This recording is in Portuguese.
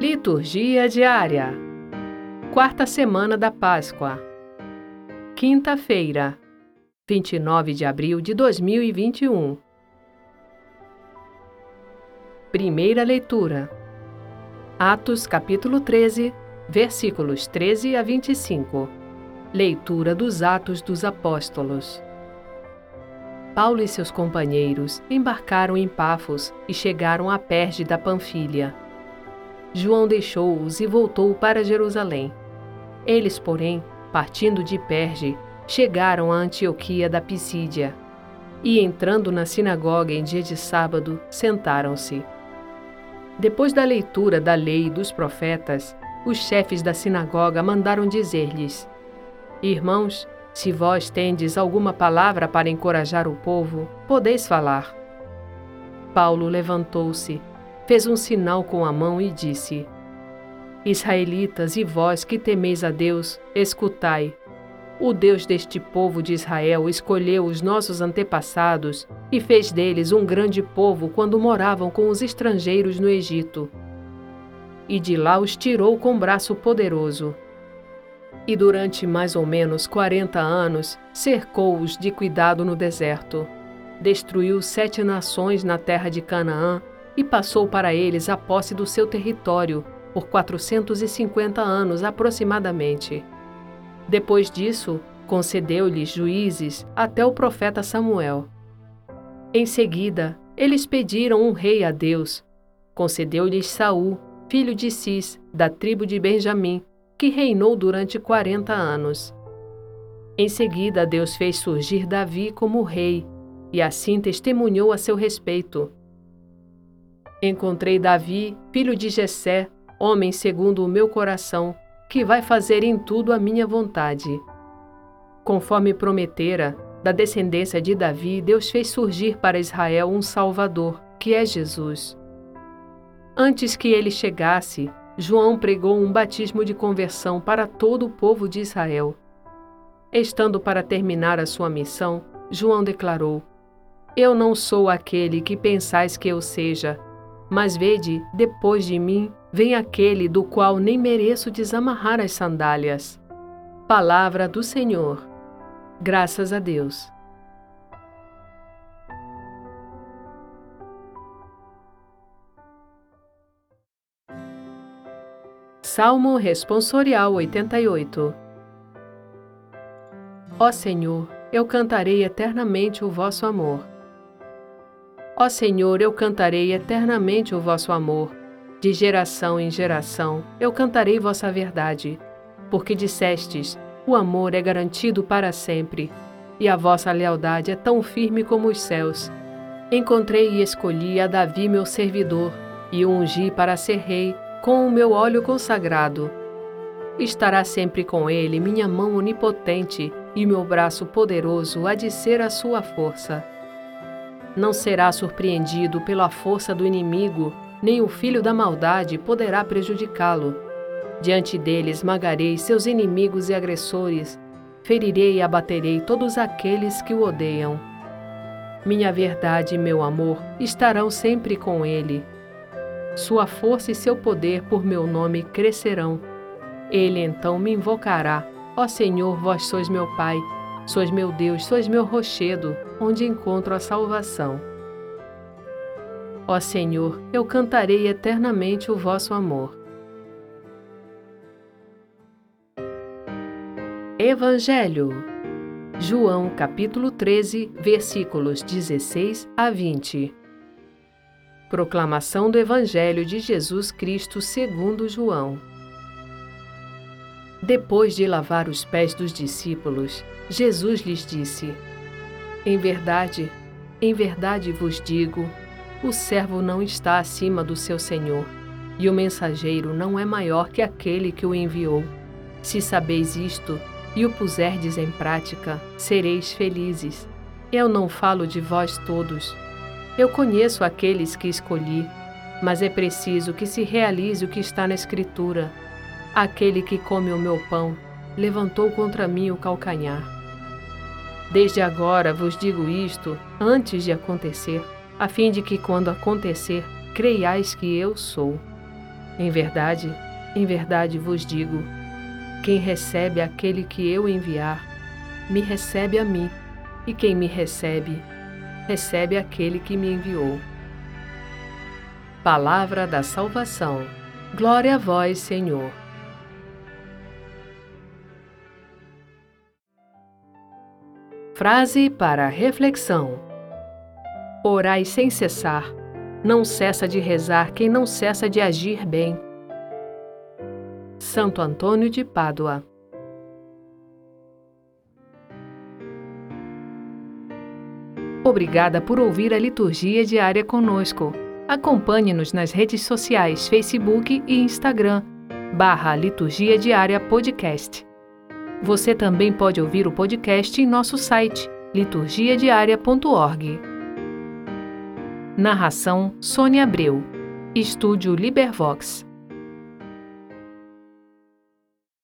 Liturgia diária. Quarta semana da Páscoa. Quinta-feira, 29 de abril de 2021. Primeira leitura. Atos capítulo 13, versículos 13 a 25. Leitura dos Atos dos Apóstolos. Paulo e seus companheiros embarcaram em Pafos e chegaram a Perge da Panfilha. João deixou-os e voltou para Jerusalém. Eles, porém, partindo de Perge, chegaram a Antioquia da Pisídia. E entrando na sinagoga em dia de sábado, sentaram-se. Depois da leitura da lei e dos profetas, os chefes da sinagoga mandaram dizer-lhes: Irmãos, se vós tendes alguma palavra para encorajar o povo, podeis falar. Paulo levantou-se, fez um sinal com a mão e disse: Israelitas e vós que temeis a Deus, escutai. O Deus deste povo de Israel escolheu os nossos antepassados e fez deles um grande povo quando moravam com os estrangeiros no Egito. E de lá os tirou com braço poderoso e durante mais ou menos 40 anos cercou-os de cuidado no deserto. Destruiu sete nações na terra de Canaã e passou para eles a posse do seu território por 450 anos aproximadamente. Depois disso, concedeu-lhes juízes até o profeta Samuel. Em seguida, eles pediram um rei a Deus. Concedeu-lhes Saul, filho de Cis, da tribo de Benjamim, que reinou durante 40 anos. Em seguida, Deus fez surgir Davi como rei e assim testemunhou a seu respeito. Encontrei Davi, filho de Jessé, homem segundo o meu coração, que vai fazer em tudo a minha vontade. Conforme prometera, da descendência de Davi, Deus fez surgir para Israel um Salvador, que é Jesus. Antes que ele chegasse, João pregou um batismo de conversão para todo o povo de Israel. Estando para terminar a sua missão, João declarou: Eu não sou aquele que pensais que eu seja, mas vede, depois de mim vem aquele do qual nem mereço desamarrar as sandálias. Palavra do Senhor. Graças a Deus. Salmo Responsorial 88 Ó Senhor, eu cantarei eternamente o vosso amor. Ó Senhor, eu cantarei eternamente o vosso amor. De geração em geração, eu cantarei vossa verdade. Porque dissestes: o amor é garantido para sempre, e a vossa lealdade é tão firme como os céus. Encontrei e escolhi a Davi, meu servidor, e o ungi para ser rei com o meu óleo consagrado. Estará sempre com ele minha mão onipotente e meu braço poderoso há de ser a sua força. Não será surpreendido pela força do inimigo, nem o filho da maldade poderá prejudicá-lo. Diante dele esmagarei seus inimigos e agressores, ferirei e abaterei todos aqueles que o odeiam. Minha verdade e meu amor estarão sempre com ele sua força e seu poder por meu nome crescerão. Ele então me invocará: Ó Senhor, vós sois meu Pai, sois meu Deus, sois meu rochedo, onde encontro a salvação. Ó Senhor, eu cantarei eternamente o vosso amor. Evangelho João capítulo 13, versículos 16 a 20 Proclamação do Evangelho de Jesus Cristo segundo João. Depois de lavar os pés dos discípulos, Jesus lhes disse: Em verdade, em verdade vos digo, o servo não está acima do seu senhor, e o mensageiro não é maior que aquele que o enviou. Se sabeis isto e o puserdes em prática, sereis felizes. Eu não falo de vós todos, eu conheço aqueles que escolhi, mas é preciso que se realize o que está na Escritura. Aquele que come o meu pão levantou contra mim o calcanhar. Desde agora vos digo isto antes de acontecer, a fim de que, quando acontecer, creiais que eu sou. Em verdade, em verdade vos digo: quem recebe aquele que eu enviar, me recebe a mim, e quem me recebe, recebe aquele que me enviou. Palavra da salvação. Glória a vós, Senhor. Frase para reflexão: Orai sem cessar. Não cessa de rezar quem não cessa de agir bem. Santo Antônio de Pádua Obrigada por ouvir a liturgia diária conosco. Acompanhe-nos nas redes sociais Facebook e Instagram, barra Liturgia Diária Podcast. Você também pode ouvir o podcast em nosso site, liturgiadiaria.org. Narração Sônia Abreu. Estúdio Libervox.